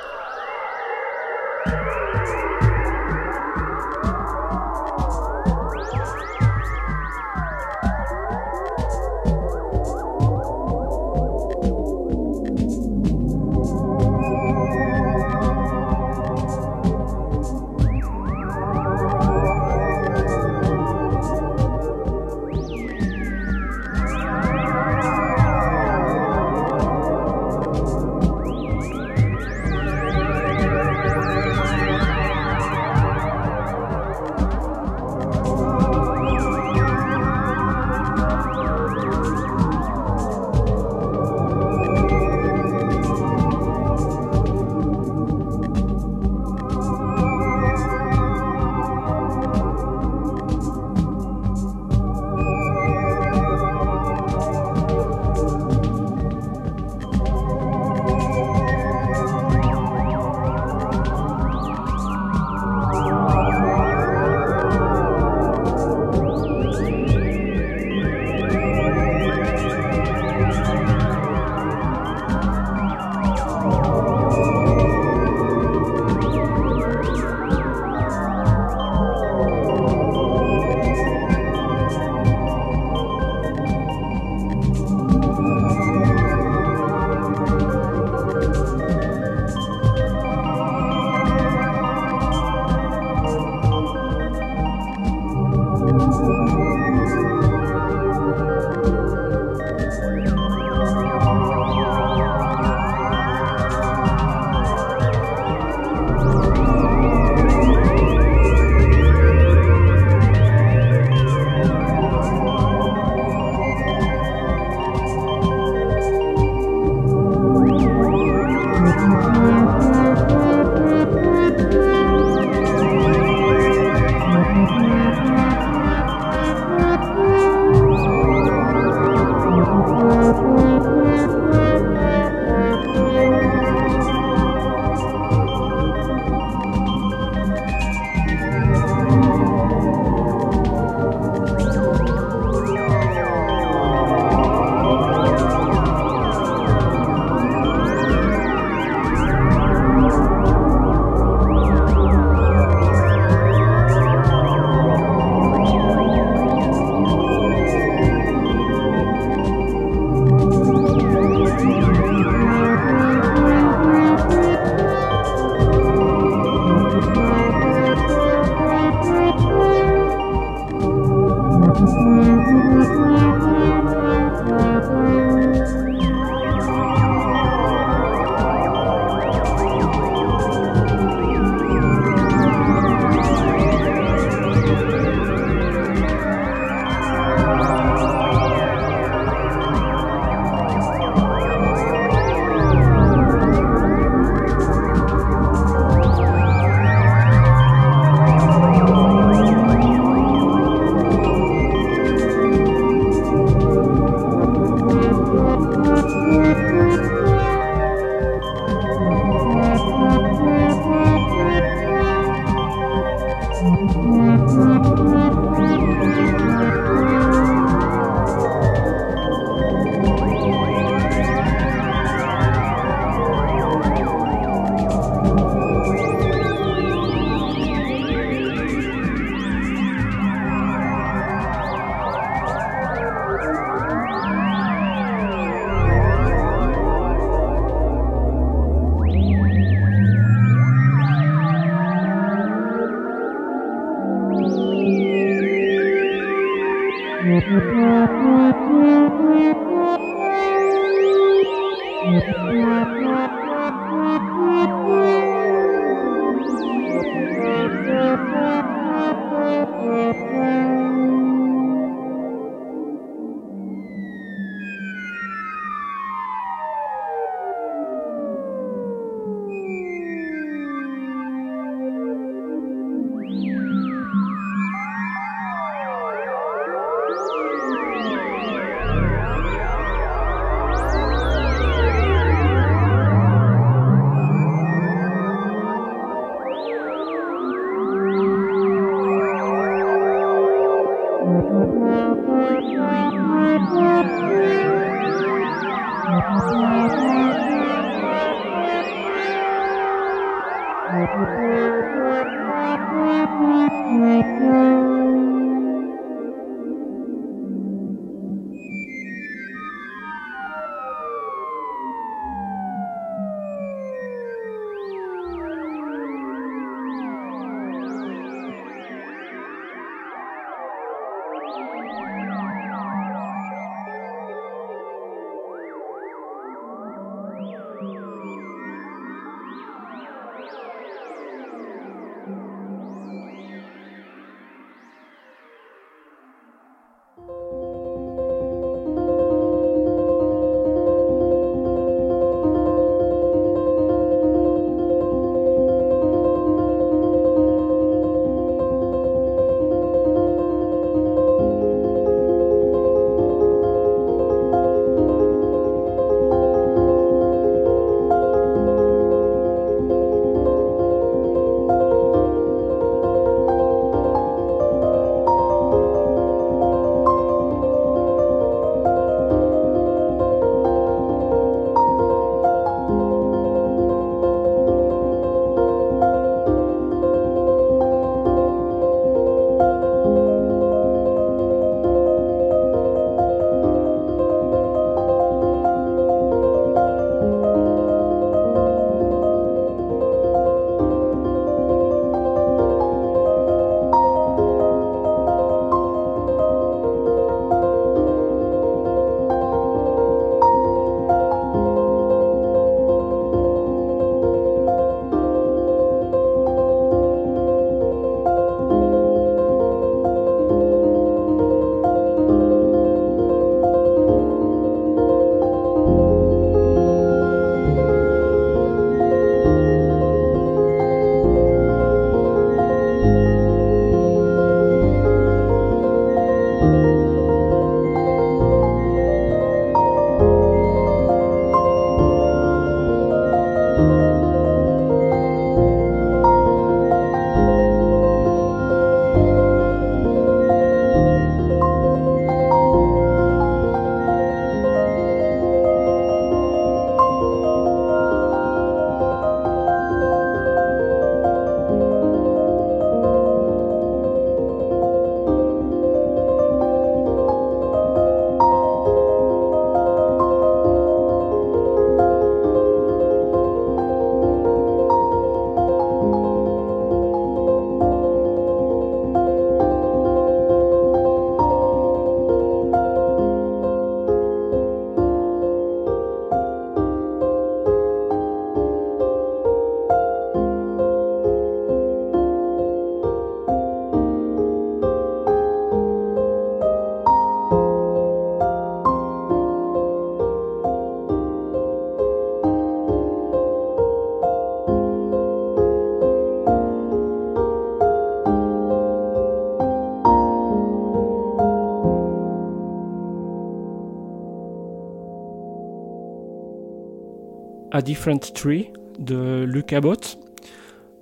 A Different Tree de Luc Abbott.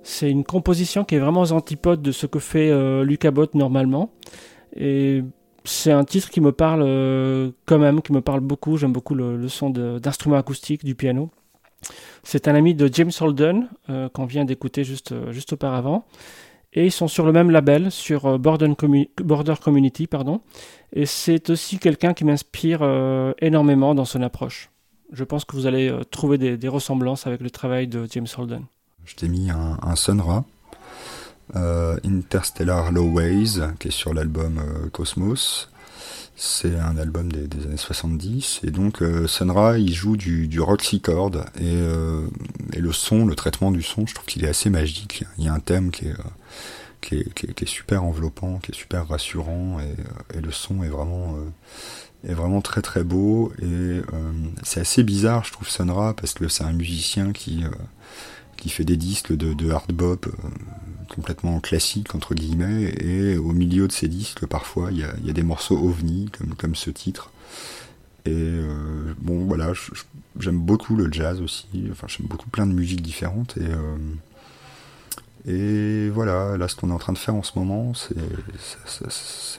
C'est une composition qui est vraiment aux antipodes de ce que fait euh, Luc Abbott normalement. Et c'est un titre qui me parle euh, quand même, qui me parle beaucoup. J'aime beaucoup le, son d'instruments acoustiques du piano. C'est un ami de James Holden euh, qu'on vient d'écouter juste, juste auparavant. Et ils sont sur le même label, sur Border, Border Community. Pardon. Et c'est aussi quelqu'un qui m'inspire énormément dans son approche je pense que vous allez euh, trouver des, ressemblances avec le travail de James Holden. Je t'ai mis un, un Sonra, euh, Interstellar Low Ways, qui est sur l'album euh, Cosmos. C'est un album des, années 70 et donc euh, Sonra il joue du, du Roxy Chord et, euh, et, le son, le traitement du son, je trouve qu'il est assez magique. Il y a un thème qui est, super enveloppant, qui est super rassurant et le son est vraiment est vraiment très très beau et c'est assez bizarre je trouve Sonra parce que c'est un musicien qui qui fait des disques de, hard bop complètement classique entre guillemets et au milieu de ces disques parfois il y a, des morceaux ovni comme, comme ce titre. Et euh, bon voilà j'aime beaucoup le jazz aussi enfin j'aime beaucoup plein de musiques différentes et euh, et voilà là ce qu'on est en train de faire en ce moment c'est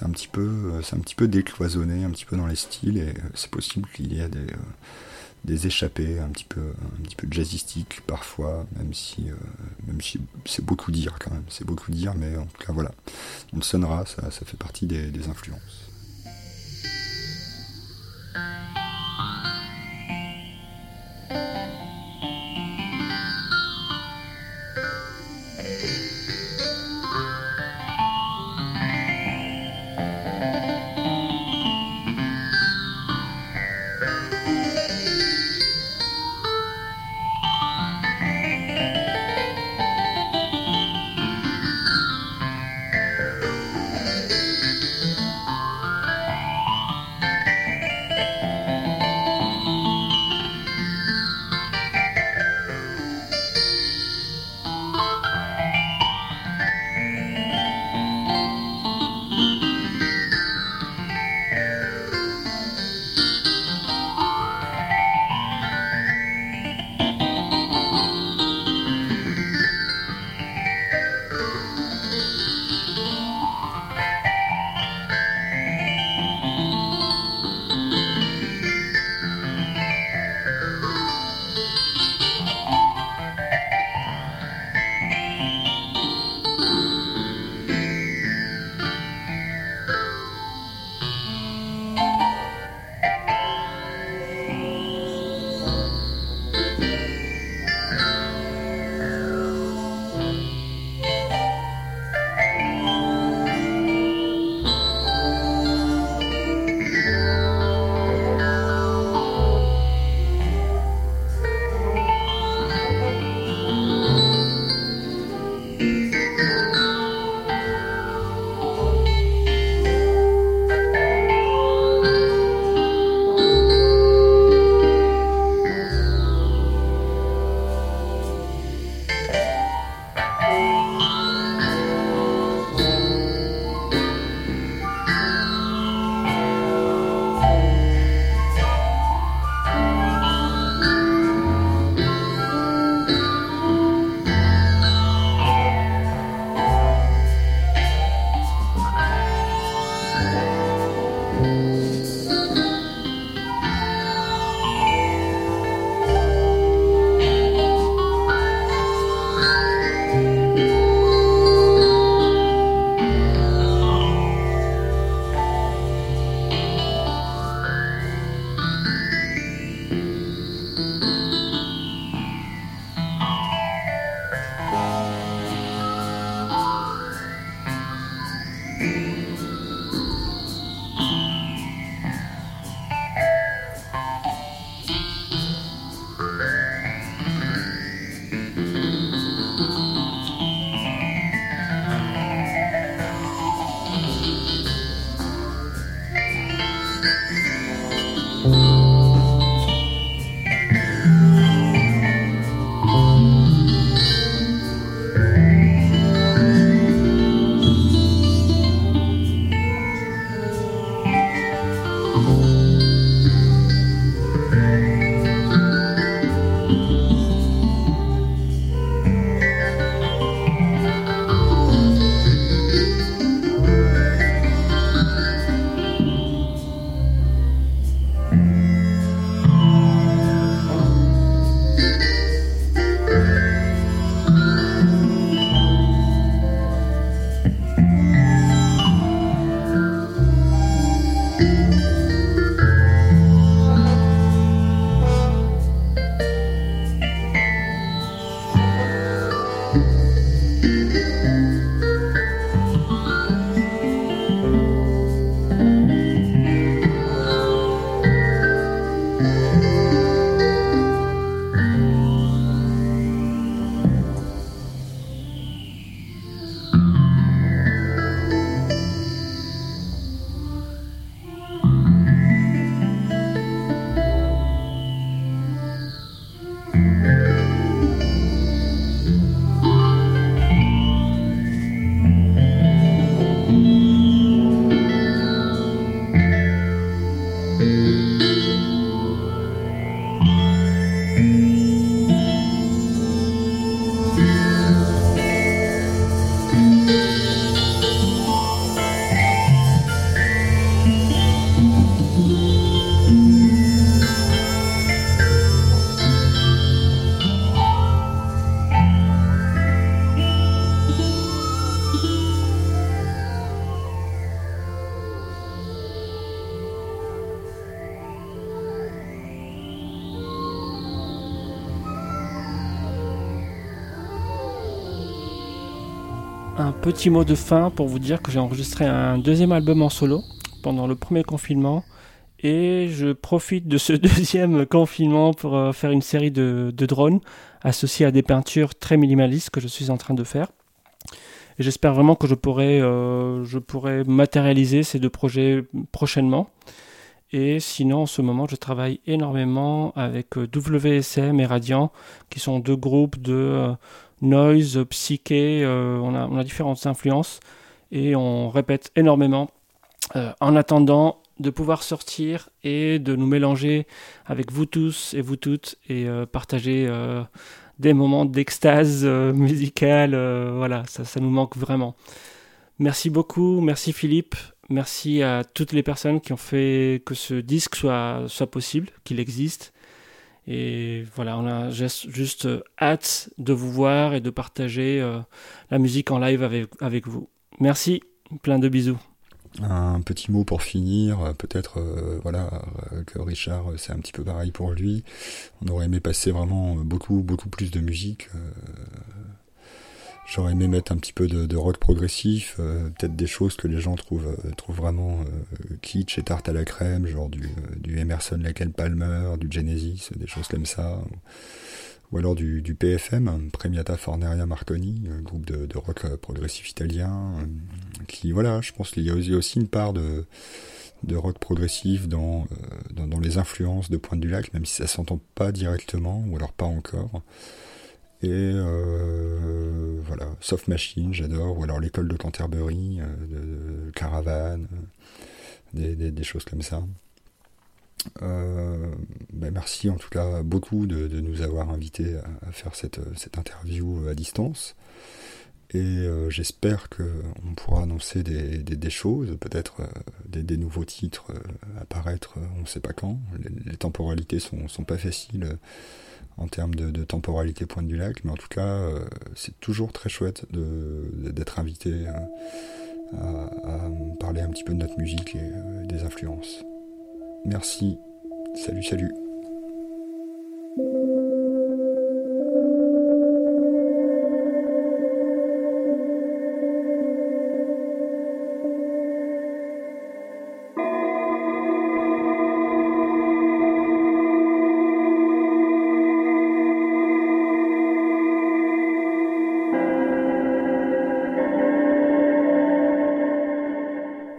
un petit peu c'est un petit peu décloisonné un petit peu dans les styles et c'est possible qu'il y ait des des échappées un petit peu un petit peu jazzistiques parfois même si euh, même si c'est beaucoup dire quand même. C'est beaucoup dire mais en tout cas voilà. On sonnera ça, ça fait partie des influences petit mot de fin pour vous dire que j'ai enregistré un deuxième album en solo pendant le premier confinement et je profite de ce deuxième confinement pour euh, faire une série de, drones associés à des peintures très minimalistes que je suis en train de faire. Et j'espère vraiment que je pourrai, euh, je pourrai matérialiser ces deux projets prochainement. Et sinon, en ce moment, je travaille énormément avec euh, WSM et Radiant, qui sont deux groupes de noise, psyché. on, a, on, a, différentes influences et on répète énormément. en attendant, de pouvoir sortir et de nous mélanger avec vous tous et vous toutes et euh, partager euh, des moments d'extase euh, musicale. voilà, ça, nous manque vraiment. Merci beaucoup, merci Philippe, merci à toutes les personnes qui ont fait que ce disque soit possible, qu'il existe. Et voilà, on a juste hâte de vous voir et de partager la musique en live avec, vous. Merci, plein de bisous. Un petit mot pour finir, euh, peut-être euh, voilà euh, que Richard c'est un petit peu pareil pour lui. On aurait aimé passer vraiment beaucoup beaucoup plus de musique. J'aurais aimé mettre un petit peu de, rock progressif, peut-être des choses que les gens trouvent trouvent vraiment kitsch et tarte à la crème, genre du, du Emerson, Lake Palmer, du Genesis, des choses comme ça ou alors du, PFM, Premiata Forneria Marconi, groupe de, rock euh, progressif italien, euh, qui, voilà, je pense qu'il y a aussi une part de, de rock progressif euh, dans, dans, les influences de Pointe du Lac, même si ça s'entend pas directement, ou alors pas encore. Et voilà, Soft Machine, j'adore, ou alors l'école de Canterbury, de, Caravane, des choses comme ça. Euh, ben merci en tout cas beaucoup de, nous avoir invités à, faire cette, interview à distance. Et euh, j'espère qu'on pourra annoncer des, choses, peut-être euh, des, nouveaux titres apparaître, on ne sait pas quand. Les, temporalités sont, sont pas faciles en termes de, temporalité Pointe du Lac, mais en tout cas, c'est toujours très chouette d'être invité à, à, parler un petit peu de notre musique et des influences. Merci. Salut, salut.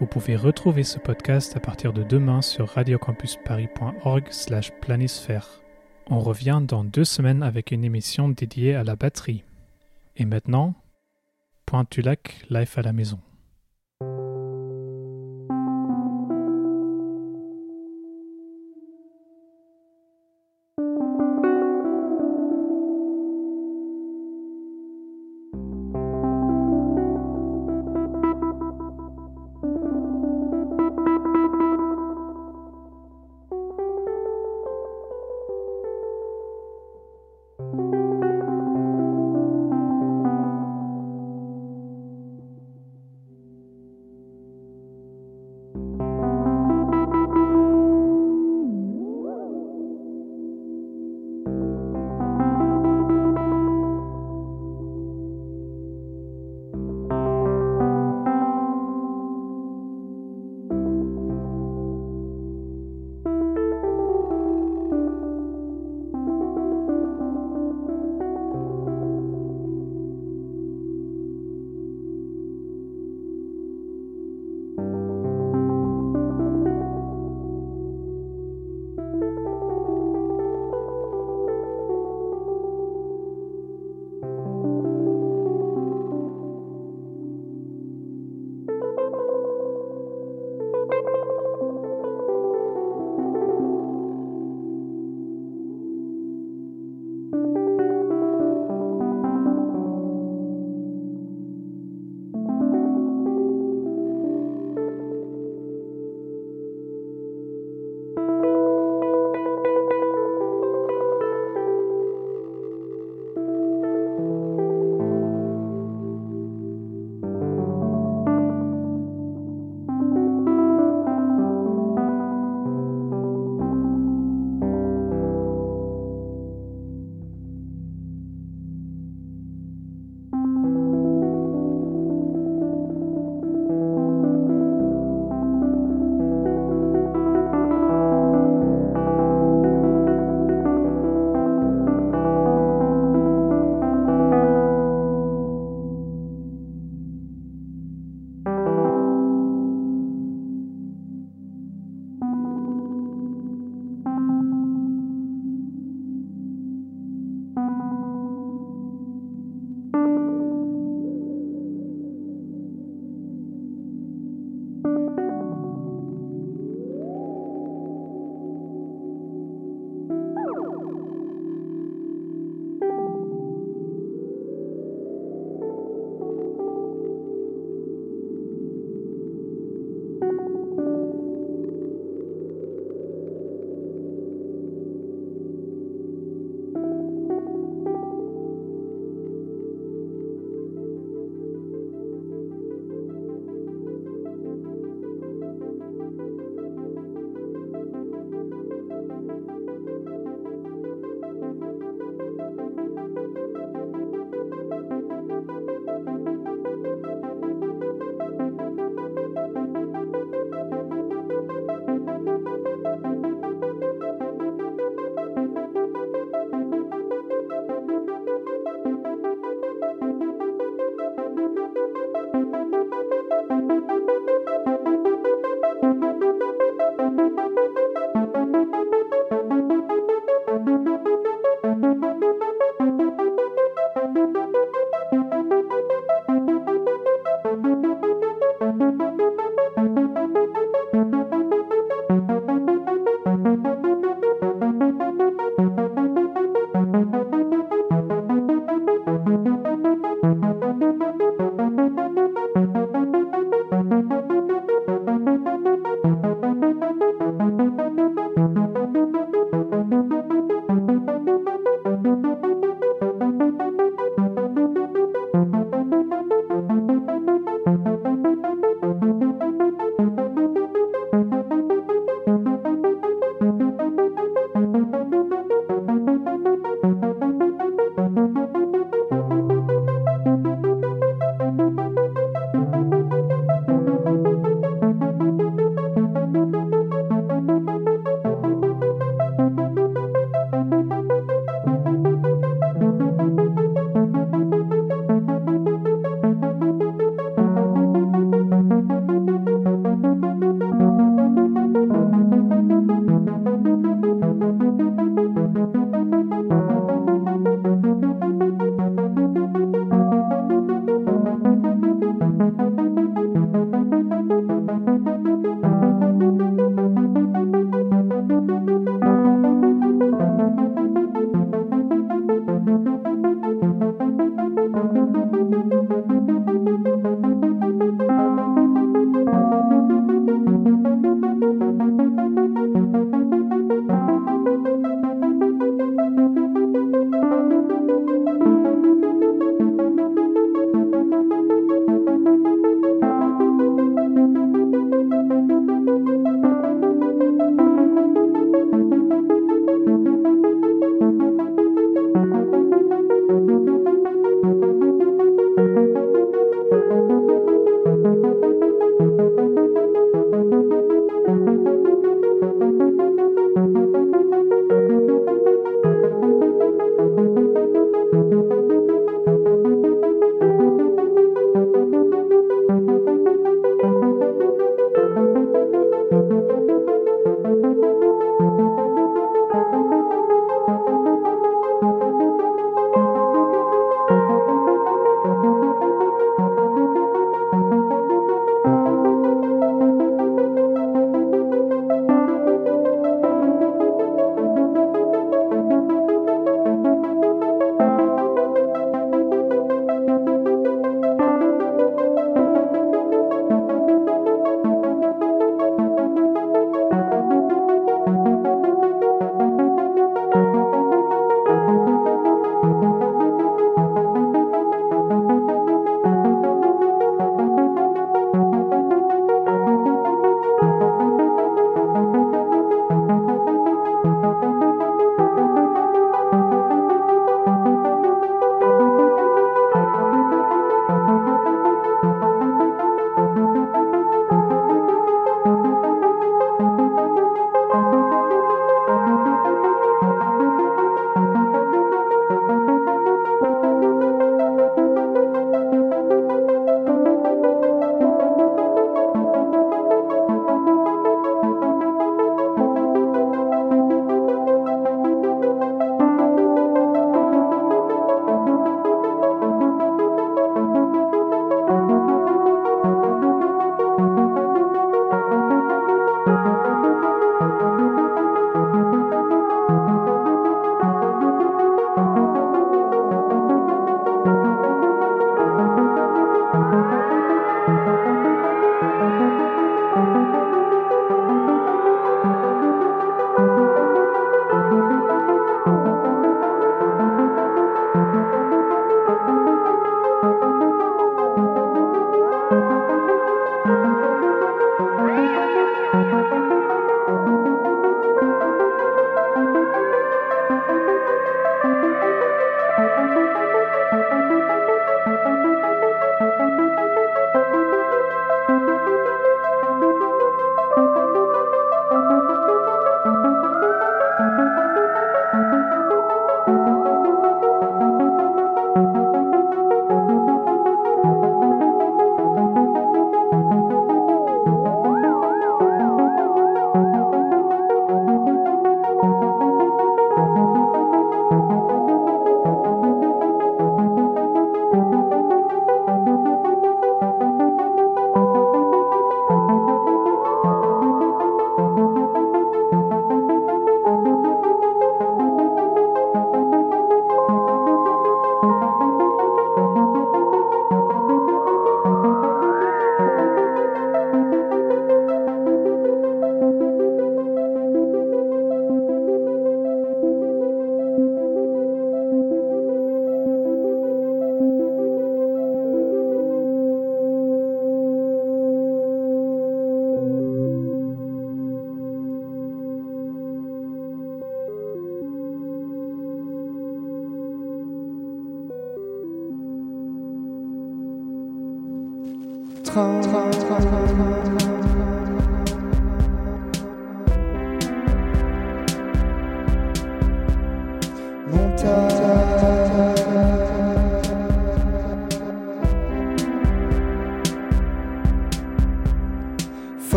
Vous pouvez retrouver ce podcast à partir de demain sur radiocampusparis.org slash planisphère. On revient dans deux semaines avec une émission dédiée à la batterie. Et maintenant, Pointe du Lac, live à la maison.